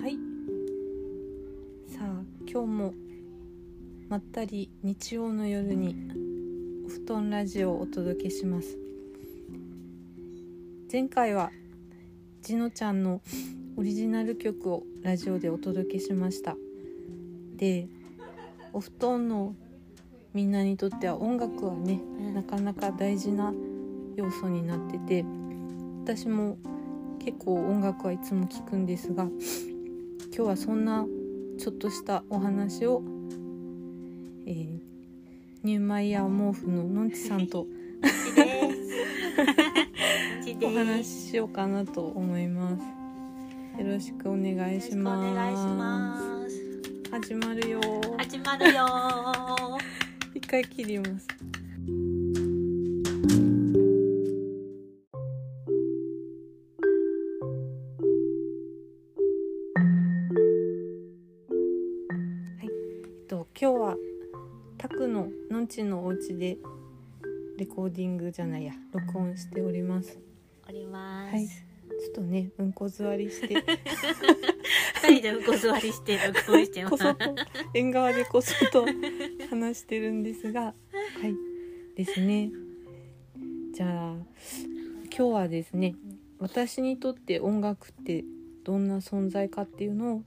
はい。さあ今日もまったり日曜の夜にお布団ラジオをお届けします。前回はじのちゃんのオリジナル曲をラジオでお届けしました。でお布団のみんなにとっては音楽はねなかなか大事な要素になってて私も結構音楽はいつも聴くんですが今日はそんなちょっとしたお話を、えーニューマイヤー毛布ののんちさんとお話ししようかなと思います。よろしくお願いします。お願いします始まるよ。始まるよ 一回切ります。今日はタクののんちのお家でレコーディングじゃないや録音しております。おります、はい。ちょっとねうんこ座りして。二人でうんこ座りして録音してます。こそと縁側でこそと話してるんですが。はい。ですね。じゃあ今日はですね私にとって音楽ってどんな存在かっていうのを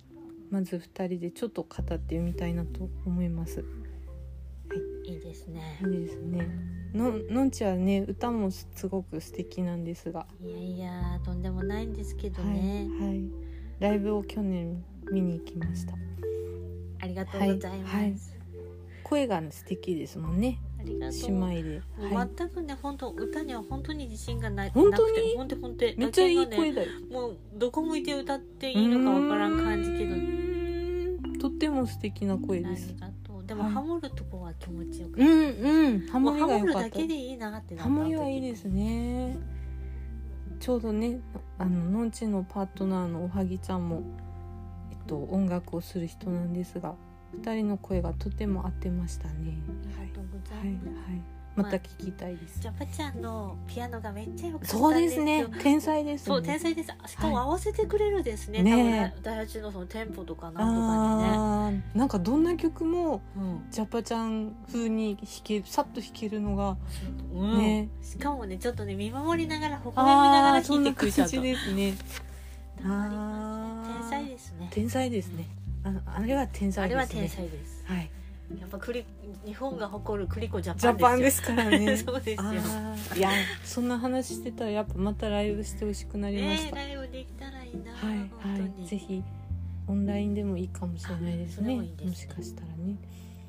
まず2人でちょっと語ってみたいなと思います。いいですねいいですね。ののんちはね歌もすごく素敵なんですが、いやいやとんでもないんですけどはいね、はいライブを去年見に行きました。ありがとうございます、はいはい声が素敵ですもんね。ありがとう姉妹で。はい全くね本当歌には本当に自信がない本当に？なくて本当本当めっちゃいい声だよ。もうどこ向いて歌っていいのかわからん感じけどうーんとっても素敵な声あですり。がとうでも、はいハモるとこは気持ちよくうんうん、ハモもうハリが良かったモるだけ。でいいなってハモリはいいですね。ちょうどね、あののんちのパートナーのおはぎちゃんも、えっと音楽をする人なんですが、二人の声がとても合ってましたね。ありがとうござはいいます、はい。また聞きたいですジ。ャパちゃんのピアノがめっちゃ良かったんそうですねよ。天才ですね。そう天才ですしかも合わせてくれるですね、ね多分第一のそのテンポとかなんとかああ、なんかどんな曲もジャパちゃん風に弾けさっと弾けるのがうん、ね。しかもねちょっとね見守りながら微笑みながら弾いてくれちゃ感うとじですね。たまりません天才ですね天才ですね。ああれは天才ですね。あれは天才ですはい。やっぱクリ日本が誇るクリコジャジャパンですすからね。そうですよあーいや、そんな話してたらやっぱまたライブしてほしくなりました。ねライブできたらいいな、はい本当はにい。ぜひオンラインでもいいかもしれないですね。あそれもいいですねもしかしたらね。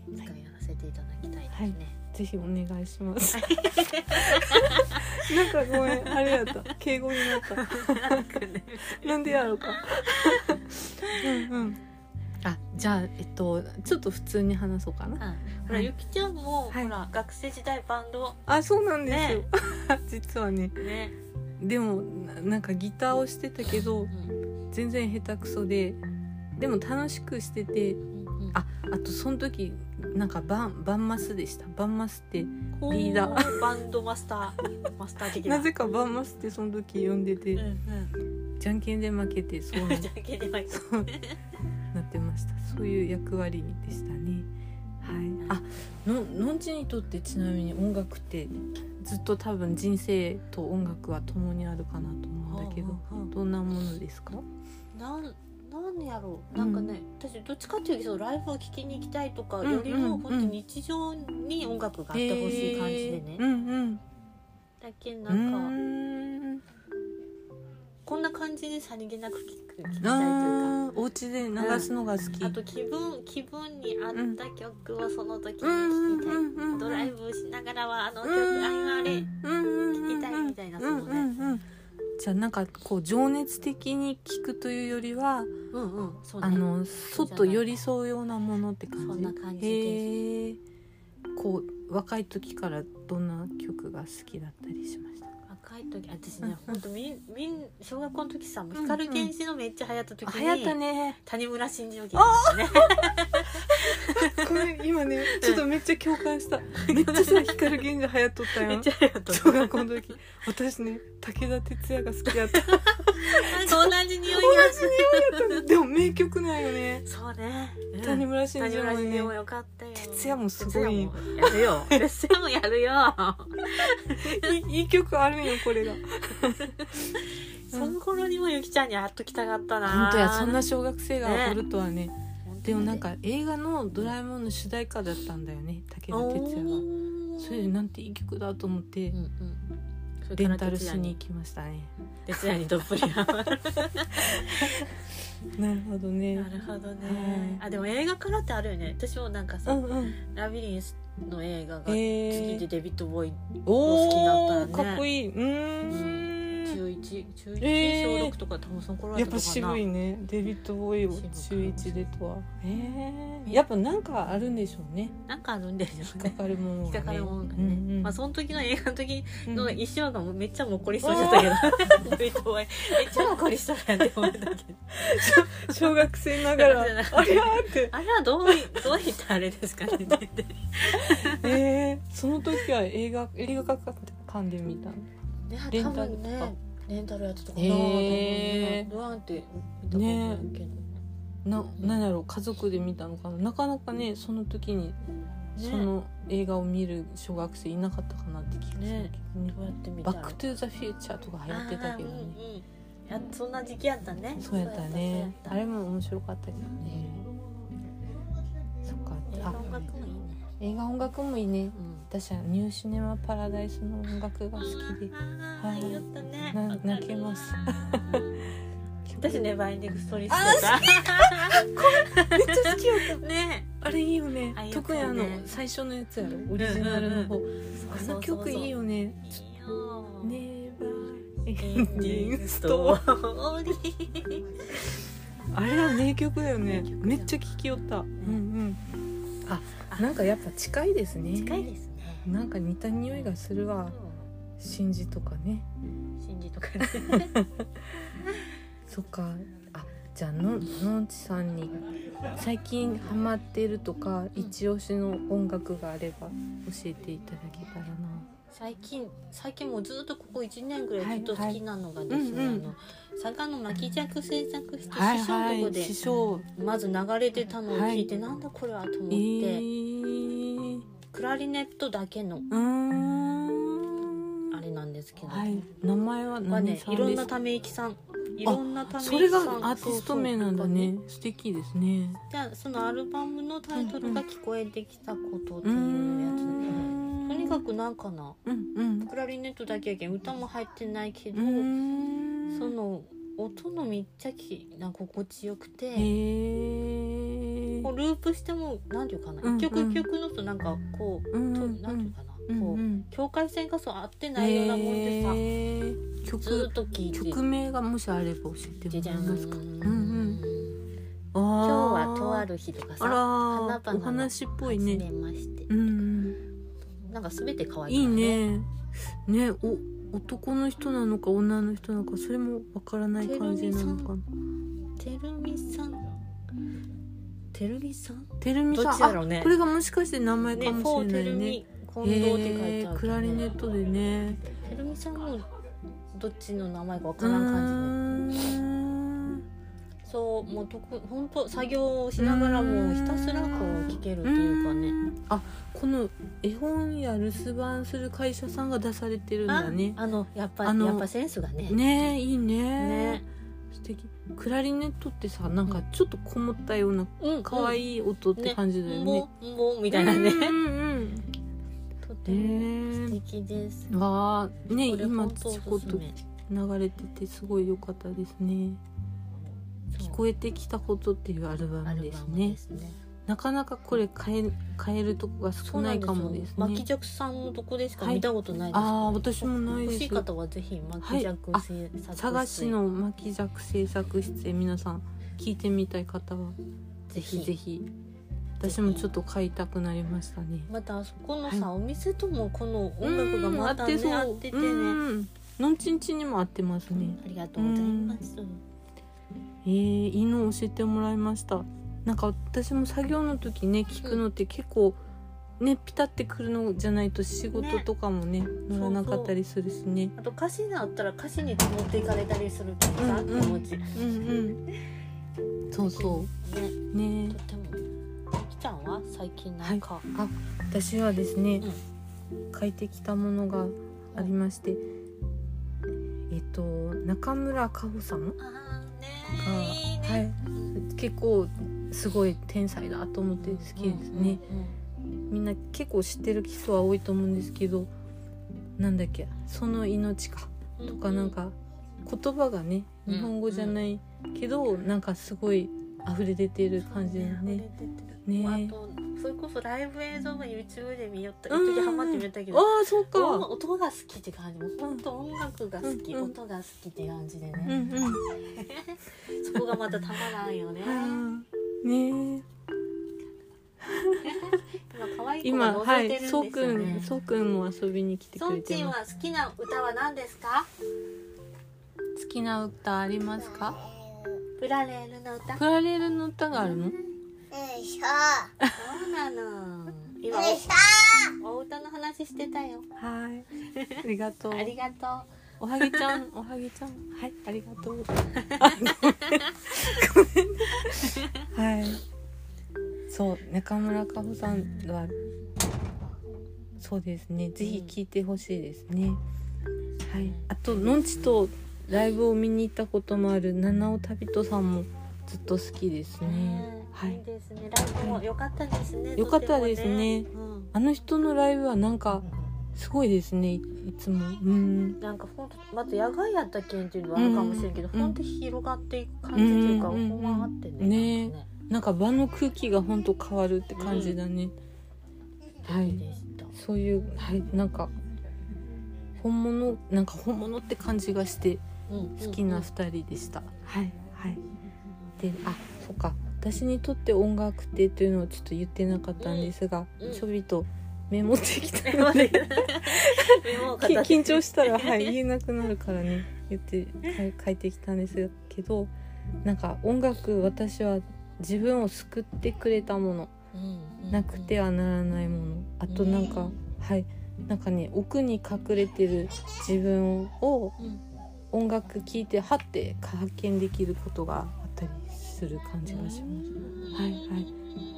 いつかやらせていただきたいですね、ぜひお願いします。なんかごめん、あれやった。敬語になった。なんでやろうか。うんうん。あ、じゃあえっとちょっと普通に話そうかな。あほら、はい。ゆきちゃんも、はい。ほら学生時代バンド。あ、そうなんですよ。実はね。ね、でもななんかギターをしてたけどうん全然下手くそででも楽しくしててうんうん。ああとその時なんかバンバンマスでした。バンマスってリーダー。バンドマスターマスター的な。なぜかバンマスってその時呼んでて、うんうん。じゃんけんで負けてそうな じゃんけんで負けてそういう役割でしたね。はい。あののんちにとってちなみに音楽ってずっと多分人生と音楽は共にあるかなと思うんだけどほうほうほうどんなものですか？なんなんやろう。なんかね、私どっちかっていうとライブを聴きに行きたいとかよりも、うんうん。うん本当に日常に音楽があってほしい感じでね、えーうんうん。だけうなんか、こんな感じでさりげなく聴く聴きたいというか。お家で流すのが好き、あと気分気分に合った曲をその時に聴きたい、うんうんうんうんドライブしながらはあの曲、うんあれうんうんうん聴きたいみたいなそうんのじゃあなんかこう情熱的に聞くというよりは、うんうんそうね。あのそっと寄り添うようなものって感じ？そんな感じです。へえこう若い時からどんな曲が好きだったりしました？若い時私うん。ね本当みんみん小学校の時さ光源氏のめっちゃ流行った時に流行ったね。谷村新司を聞いて。ましたねこれ今ねちょっとめっちゃ共感した。めっちゃさ光源氏流行っとったよ。めっちゃ流行った。小学校の時。私ね武田鉄矢が好きやった。なんか同じ匂いがでも名曲なんよね。そうね。うん。谷村新司谷村もね新司もよかったよ哲也もすごい。やるよ。哲也もやるよ。いい曲あるんよこれが。その頃にもゆきちゃんに会っときたかったな。本当やそんな小学生がおるとはね。本当に。でもなんか映画の「ドラえもん」の主題歌だったんだよね武田鉄矢が。それでなんていい曲だと思ってうんうん。レンタルしに行に。きましたね。哲也にどっぷりハマるなるほどね。なるほどね。あでも映画からってあるよね。私もなんかさうんうん。ラビリンスの映画がへ次えでデビッド・ボーイお好きだったらねーかっこいい。うーん。中1中1、えー。小6とか多分その頃だやっぱ渋いね。デビッド・ボーイを中一でとは。えー、やっぱなんかあるんでしょうね。なんかあるんですよね。引っかかるものがね。ね、うんうん。まあその時の映画の時うん。の衣装がめっちゃもっこりしそうだったけど、デビッド・ボーイ。めっちゃもっこりしそうやって思ったけど。小学生ながら ありゃーって。あれはどういどういったあれですかねって えー、その時は映画映画館で見たの？ねレン多タルとか。分ねレンタルやってたかな、へー。どうやって見たかないけど、ななんだろう家族で見たのかな。なかなかねその時にその映画を見る小学生いなかったかなって気がするけどね。どうやって見たバック・トゥ・ザ・フューチャーとか流行ってたけどね。あーうんうん。やそんな時期やったね。そうやったね。あれも面白かったけどねそっか。映画音楽もいいね。映画音楽もいいね。うん私はニューシネマ・パラダイスの音楽が好きであー言ったね。泣けます私ねバインディングストーリーしてた。めっちゃ好きやっね。たあれいいよね。特にあの最初のやつやろ。オリジナルの方。あの曲いいよね。いいよ。ネバーエエンディングストトーリーあれは名曲だよ。ねめっちゃ聴きよった。うん。うん。あなんかやっぱ近いですね。近いですねなんか似た匂いがするわ。真珠とかね。信じとかね。そっか。あじゃあののんちさんに最近ハマってるとか一押しの音楽があれば教えていただけたらな。最近最近もうずっとここ1年ぐらいずっと好きなのがですね、はい。はいうんうん。あの佐賀の巻尺制作室はい師匠のとこで、はい師匠まず流れてたのを聞いて、なんだこれはと思って、えー、クラリネットだけのあれなんですけど、はい。名前はは何ねいろんなため息さん。いろんなため息さん。それがアーティスト名なんだね素敵ですね。じゃあそのアルバムのタイトルが「聞こえてきたこと」ってういうーやつで、ん。とにかくなんかなうんうん。クラリネットだけやけん歌も入ってないけうど、その音の密着な心地よくて、へえこうループしてもなんていうかな、うんうん。一曲一曲のとなんかこう、うんとうん。ていうかな、うんこううん境界線がそう合ってないようなもんでさ、へー。ず曲ーっと聴いて。曲名がもしあれば教えてもらえますか？今うんうん。日今はとある日とかさ花々のお話っぽい初ねめまして。うんなんかすべて可愛いいいからね。ねお男の人なのか女の人なのかそれもわからない感じなのかな。てるみさんてるみさん？てるみさん。どっちだろうね。あこれがもしかして名前ねかもしれないね。み近藤って書いてある。クラリネットでね。てるみさんもどっちの名前かわうからん感じでーんそうもうとく本当作業をしながらもひたすらこう聴けるっていうかね。あこの絵本や留守番する会社さんが出されてるんあだね。あのやっぱやっぱセンスがね。ねえいいね。ね。素敵クラリネットってさなんかちょっとこもったようなうん可愛い音って感じだよね。んぼんぼみたいなね。うんうんとてうんも素ね敵です。えわあね今ちこっと流れててすごい良かったですね。聞こえてきたことっていうアルバムですねなかなかこれ買え買えるとこが少ないかもですね。巻き尺さんのとこでしかはい。見たことないです。ああ私もないです。欲しい方はぜひ巻き尺はい。制作室探しの巻き尺製作室へ皆さん聞いてみたい方はぜひぜひ。私もちょっと買いたくなりましたね。またあそこのさ、はお店ともこの音楽がまたねうん合っててね。うんのんちんちんにも合ってますね。ありがとうございます。えー、いいの教えてもらいましたなんか私も作業の時ね聞くのって結構ねピタってくるのじゃないと仕事とかもね乗らなかったりするしね。あと歌詞があったら歌詞に持っていかれたりするとさ、うんうん。気持ちうんうん。そうそねう。ね。とても。きちゃんは最近なんか、あ私はですね、書いてきたものがありましてえっと中村佳穂さんが、はい、結構すごい天才だと思って好きですね、みんな結構知ってる人は多いと思うんですけどなんだっけ「その命か」とかなんか言葉がねうん日本語じゃないけどなんかすごい溢れ出てる感じだね。ね。あとそれこそライブ映像も YouTube で見よったうん。一時ハマってみたけあど、あそうか。音音が好きって感じもう本当音楽が好き、音が好きって感じでうんね、うん。そこがまたたまらんよねね今可愛い子今がはい覗いてるんですそうくよねんそうくんも遊びに来てくソンチンれてます。は好きな歌は何ですか？好きな歌ありますか？プラレールの歌プラレールの歌があるの？そうなの今お歌の話してたよはい。ありがとう。ありがとうおはぎちゃん、おはぎちゃん、はい、ありがとう。はい。そう、中村佳穂さんは。そうですね、ぜひ聞いてほしいですね。はい、あと、のんちとライブを見に行ったこともある七尾旅人さんもずっと好きですね。はいいい。ですねライブも良かったですね良かったですねあの人のライブはなんか、すごいですね、いいつも。うん。なんかほんとまず野外やったけんっていうのはあるかもしれんけど、うんほん。と広がっていく感じというか、うんほんまあってねね。なんか場の空気が本当変わるって感じだね。はい。いいそういうはいなんか本物なんか本物って感じがして好きな二人でした。はい。はい。であそっか。私にとって音楽ってというのをちょっと言ってなかったんですが、うん。うん。ちょびとメモってきたので。緊張したらはい言えなくなるからね言って 書いてきたんですけどなんか音楽私は自分を救ってくれたもの。うんなくてはならないもの。あとなんか、はい。なんかね奥に隠れてる自分をうん。音楽聴いてはって発見できることがあったりする感じがします。はいはい。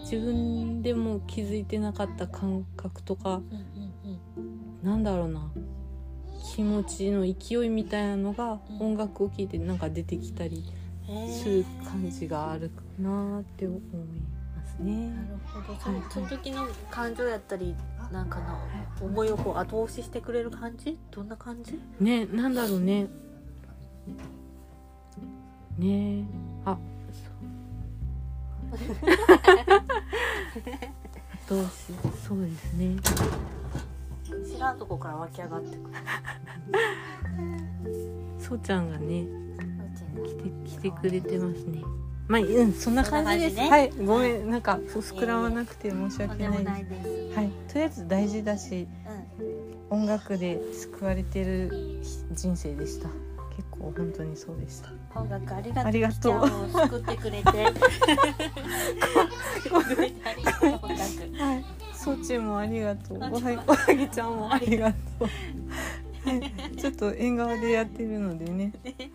自分でも気づいてなかった感覚とかなんだろうな。気持ちの勢いみたいなのがうん。音楽を聴いてなんか出てきたりする感じがあるかなって思いますね。なるほど。その,、はい。その時の感情やったりなんかな思いをこう後押ししてくれる感じ？どんな感じ？ねなんだろうね。ねどうしそうですね。知らんとこから湧き上がってくる。そうちゃんがね来て来てくれてますね。まあうんそんな感じです、ね。はいごめん。なんかそう膨らまなくて申し訳ないです、ないです、はいとりあえず大事だしうん。音楽で救われてる人生でした。結構本当にそうでした音楽ありがとうありがとうきちゃんを救ってくれて はい、そうちんもありがとう。おあはぎ、ちゃんもありがとう。はい、ちょっと縁側でやってるのでね。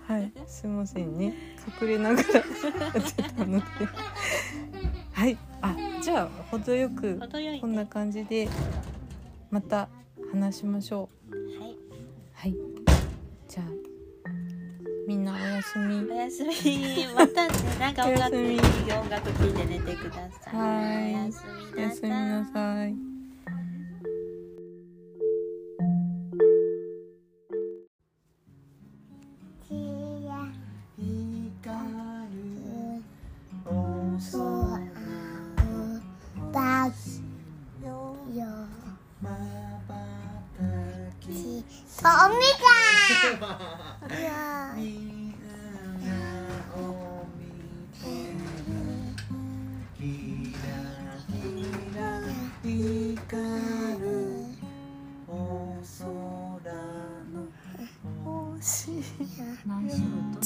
はい、すいませんね。隠れながらやってたので。はい、あ、じゃあ、程よく、こんな感じで。また話しましょう。はいはい。じゃあ。みんなおやすみ。おやすみ。またねなんか音楽音楽聴いて寝てください。はい。おやすみなさい。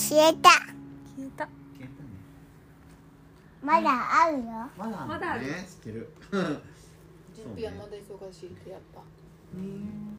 消えた。消えた。消えたね。まだあるよ。まだまだあるね。知ってる。準備はまだ忙しいってやっぱ今日